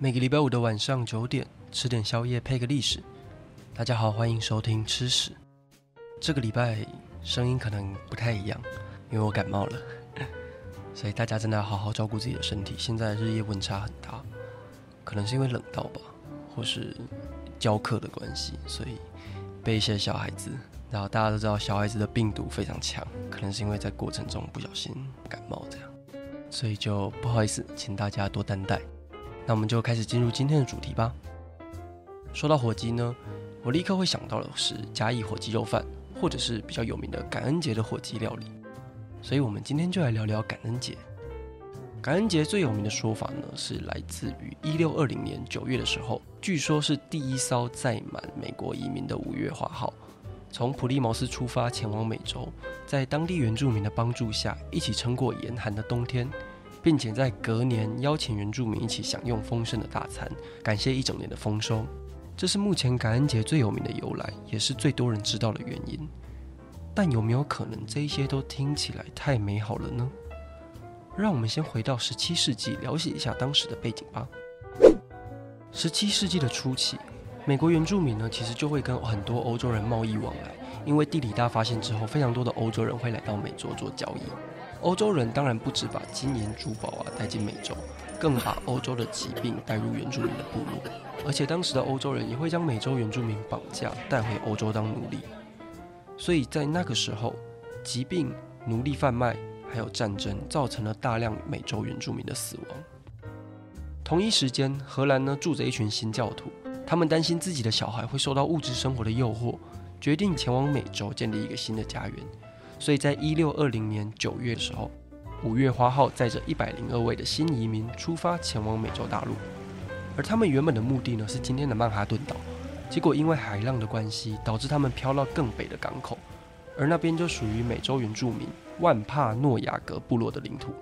每个礼拜五的晚上九点，吃点宵夜配个历史。大家好，欢迎收听吃史。这个礼拜声音可能不太一样，因为我感冒了，所以大家真的要好好照顾自己的身体。现在日夜温差很大，可能是因为冷到吧，或是教课的关系，所以被一些小孩子，然后大家都知道小孩子的病毒非常强，可能是因为在过程中不小心感冒这样，所以就不好意思，请大家多担待。那我们就开始进入今天的主题吧。说到火鸡呢，我立刻会想到的是嘉义火鸡肉饭。或者是比较有名的感恩节的火鸡料理，所以我们今天就来聊聊感恩节。感恩节最有名的说法呢，是来自于一六二零年九月的时候，据说是第一艘载满美国移民的五月花号，从普利茅斯出发前往美洲，在当地原住民的帮助下，一起撑过严寒的冬天，并且在隔年邀请原住民一起享用丰盛的大餐，感谢一整年的丰收。这是目前感恩节最有名的由来，也是最多人知道的原因。但有没有可能这一些都听起来太美好了呢？让我们先回到十七世纪，了解一下当时的背景吧。十七世纪的初期，美国原住民呢，其实就会跟很多欧洲人贸易往来，因为地理大发现之后，非常多的欧洲人会来到美洲做交易。欧洲人当然不止把金银珠宝啊带进美洲。更把欧洲的疾病带入原住民的部落，而且当时的欧洲人也会将美洲原住民绑架带回欧洲当奴隶，所以在那个时候，疾病、奴隶贩卖还有战争造成了大量美洲原住民的死亡。同一时间，荷兰呢住着一群新教徒，他们担心自己的小孩会受到物质生活的诱惑，决定前往美洲建立一个新的家园，所以在一六二零年九月的时候。五月花号载着一百零二位的新移民出发前往美洲大陆，而他们原本的目的呢是今天的曼哈顿岛，结果因为海浪的关系，导致他们飘到更北的港口，而那边就属于美洲原住民万帕诺亚格部落的领土。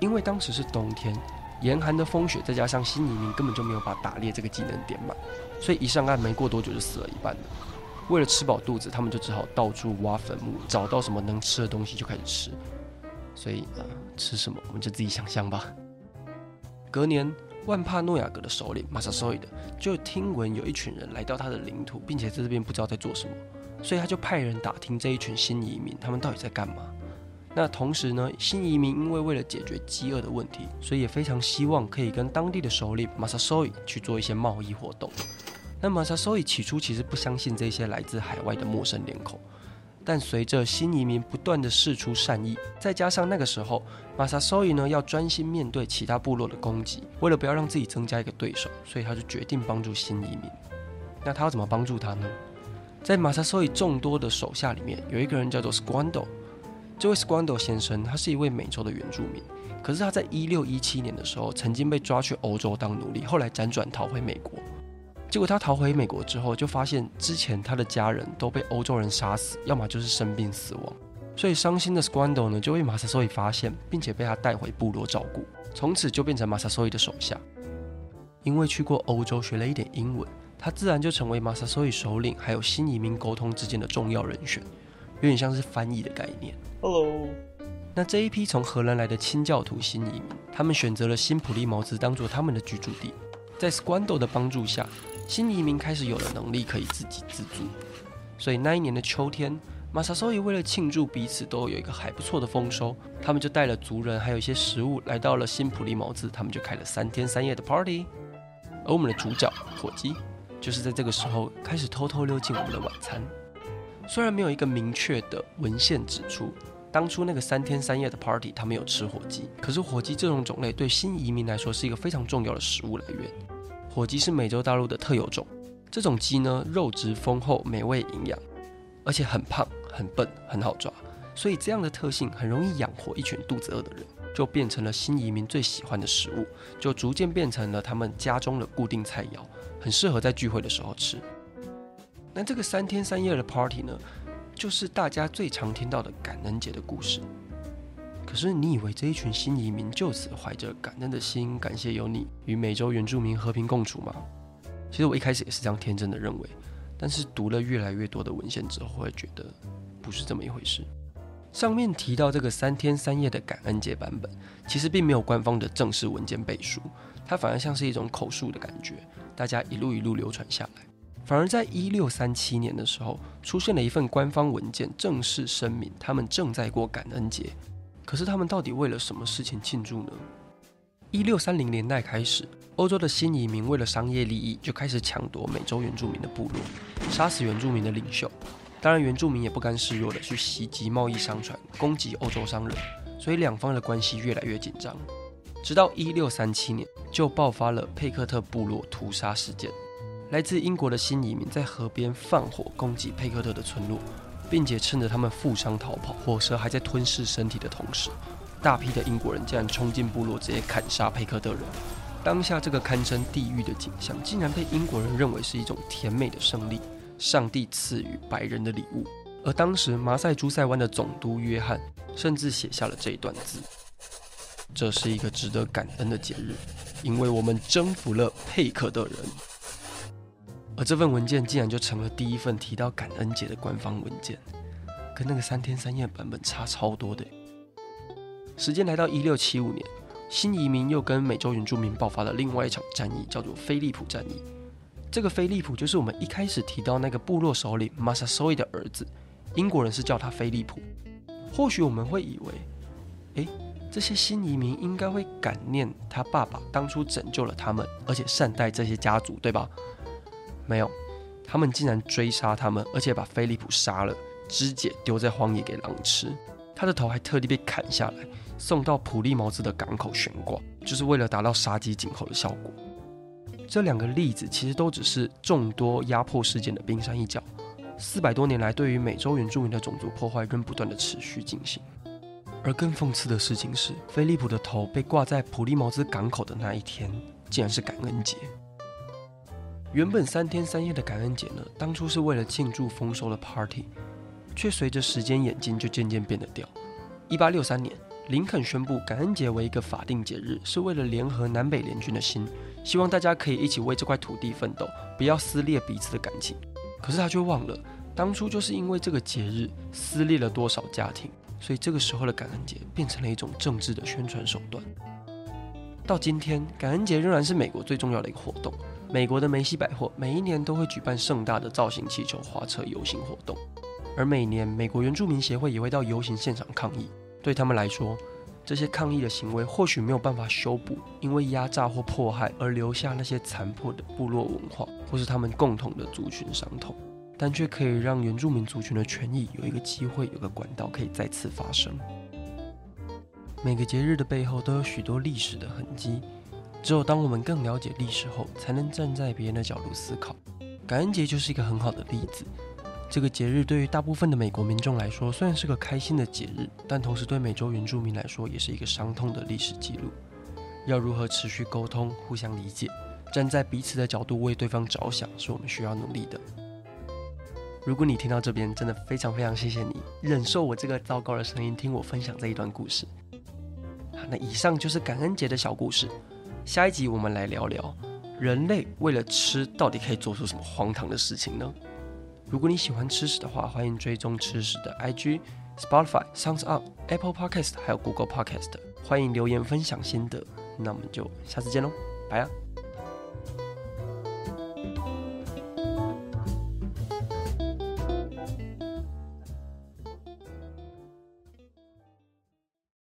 因为当时是冬天，严寒的风雪，再加上新移民根本就没有把打猎这个技能点满，所以一上岸没过多久就死了一半了。为了吃饱肚子，他们就只好到处挖坟墓，找到什么能吃的东西就开始吃。所以，呃，吃什么我们就自己想象吧。隔年，万帕诺亚格的首领马萨索伊德就听闻有一群人来到他的领土，并且在这边不知道在做什么，所以他就派人打听这一群新移民他们到底在干嘛。那同时呢，新移民因为为了解决饥饿的问题，所以也非常希望可以跟当地的首领马萨索伊去做一些贸易活动。那马萨索伊起初其实不相信这些来自海外的陌生脸孔。但随着新移民不断地释出善意，再加上那个时候马萨索伊呢要专心面对其他部落的攻击，为了不要让自己增加一个对手，所以他就决定帮助新移民。那他要怎么帮助他呢？在马萨索伊众多的手下里面，有一个人叫做 Squando。这位 Squando 先生，他是一位美洲的原住民，可是他在一六一七年的时候曾经被抓去欧洲当奴隶，后来辗转逃回美国。结果他逃回美国之后，就发现之前他的家人都被欧洲人杀死，要么就是生病死亡。所以伤心的 Squando 呢，就被马萨索伊发现，并且被他带回部落照顾，从此就变成马萨索伊的手下。因为去过欧洲学了一点英文，他自然就成为马萨索伊首领还有新移民沟通之间的重要人选，有点像是翻译的概念。Hello，那这一批从荷兰来的清教徒新移民，他们选择了新普利茅斯当做他们的居住地，在 Squando 的帮助下。新移民开始有了能力可以自给自足，所以那一年的秋天，马萨索伊为了庆祝彼此都有一个还不错的丰收，他们就带了族人还有一些食物来到了新普利茅斯，他们就开了三天三夜的 party。而我们的主角火鸡，就是在这个时候开始偷偷溜进我们的晚餐。虽然没有一个明确的文献指出当初那个三天三夜的 party，他们有吃火鸡，可是火鸡这种种类对新移民来说是一个非常重要的食物来源。火鸡是美洲大陆的特有种，这种鸡呢，肉质丰厚、美味营养，而且很胖、很笨、很好抓，所以这样的特性很容易养活一群肚子饿的人，就变成了新移民最喜欢的食物，就逐渐变成了他们家中的固定菜肴，很适合在聚会的时候吃。那这个三天三夜的 party 呢，就是大家最常听到的感恩节的故事。可是你以为这一群新移民就此怀着感恩的心，感谢有你与美洲原住民和平共处吗？其实我一开始也是这样天真的认为，但是读了越来越多的文献之后，会觉得不是这么一回事。上面提到这个三天三夜的感恩节版本，其实并没有官方的正式文件背书，它反而像是一种口述的感觉，大家一路一路流传下来。反而在一六三七年的时候，出现了一份官方文件，正式声明他们正在过感恩节。可是他们到底为了什么事情庆祝呢？一六三零年代开始，欧洲的新移民为了商业利益，就开始抢夺美洲原住民的部落，杀死原住民的领袖。当然，原住民也不甘示弱的去袭击贸易商船，攻击欧洲商人，所以两方的关系越来越紧张。直到一六三七年，就爆发了佩克特部落屠杀事件。来自英国的新移民在河边放火攻击佩克特的村落，并且趁着他们负伤逃跑，火蛇还在吞噬身体的同时，大批的英国人竟然冲进部落，直接砍杀佩克特人。当下这个堪称地狱的景象，竟然被英国人认为是一种甜美的胜利，上帝赐予白人的礼物。而当时马赛诸塞湾的总督约翰甚至写下了这一段字：“这是一个值得感恩的节日，因为我们征服了佩克特人。”而这份文件竟然就成了第一份提到感恩节的官方文件，跟那个三天三夜版本差超多的。时间来到一六七五年，新移民又跟美洲原住民爆发了另外一场战役，叫做菲利普战役。这个菲利普就是我们一开始提到那个部落首领马萨索伊的儿子，英国人是叫他菲利普。或许我们会以为，诶，这些新移民应该会感念他爸爸当初拯救了他们，而且善待这些家族，对吧？没有，他们竟然追杀他们，而且把菲利普杀了，肢解丢在荒野给狼吃。他的头还特地被砍下来，送到普利茅斯的港口悬挂，就是为了达到杀鸡儆猴的效果。这两个例子其实都只是众多压迫事件的冰山一角。四百多年来，对于美洲原住民的种族破坏仍不断的持续进行。而更讽刺的事情是，菲利普的头被挂在普利茅斯港口的那一天，竟然是感恩节。原本三天三夜的感恩节呢，当初是为了庆祝丰收的 party，却随着时间演进就渐渐变得掉。一八六三年，林肯宣布感恩节为一个法定节日，是为了联合南北联军的心，希望大家可以一起为这块土地奋斗，不要撕裂彼此的感情。可是他却忘了，当初就是因为这个节日撕裂了多少家庭，所以这个时候的感恩节变成了一种政治的宣传手段。到今天，感恩节仍然是美国最重要的一个活动。美国的梅西百货每一年都会举办盛大的造型气球花车游行活动，而每年美国原住民协会也会到游行现场抗议。对他们来说，这些抗议的行为或许没有办法修补因为压榨或迫害而留下那些残破的部落文化，或是他们共同的族群伤痛，但却可以让原住民族群的权益有一个机会，有个管道可以再次发生。每个节日的背后都有许多历史的痕迹。只有当我们更了解历史后，才能站在别人的角度思考。感恩节就是一个很好的例子。这个节日对于大部分的美国民众来说，虽然是个开心的节日，但同时对美洲原住民来说，也是一个伤痛的历史记录。要如何持续沟通、互相理解，站在彼此的角度为对方着想，是我们需要努力的。如果你听到这边，真的非常非常谢谢你，忍受我这个糟糕的声音，听我分享这一段故事。那以上就是感恩节的小故事。下一集我们来聊聊，人类为了吃到底可以做出什么荒唐的事情呢？如果你喜欢吃屎的话，欢迎追踪吃屎的 IG、Spotify、Sounds on、Apple Podcast 还有 Google Podcast，欢迎留言分享心得。那我们就下次见喽，拜呀！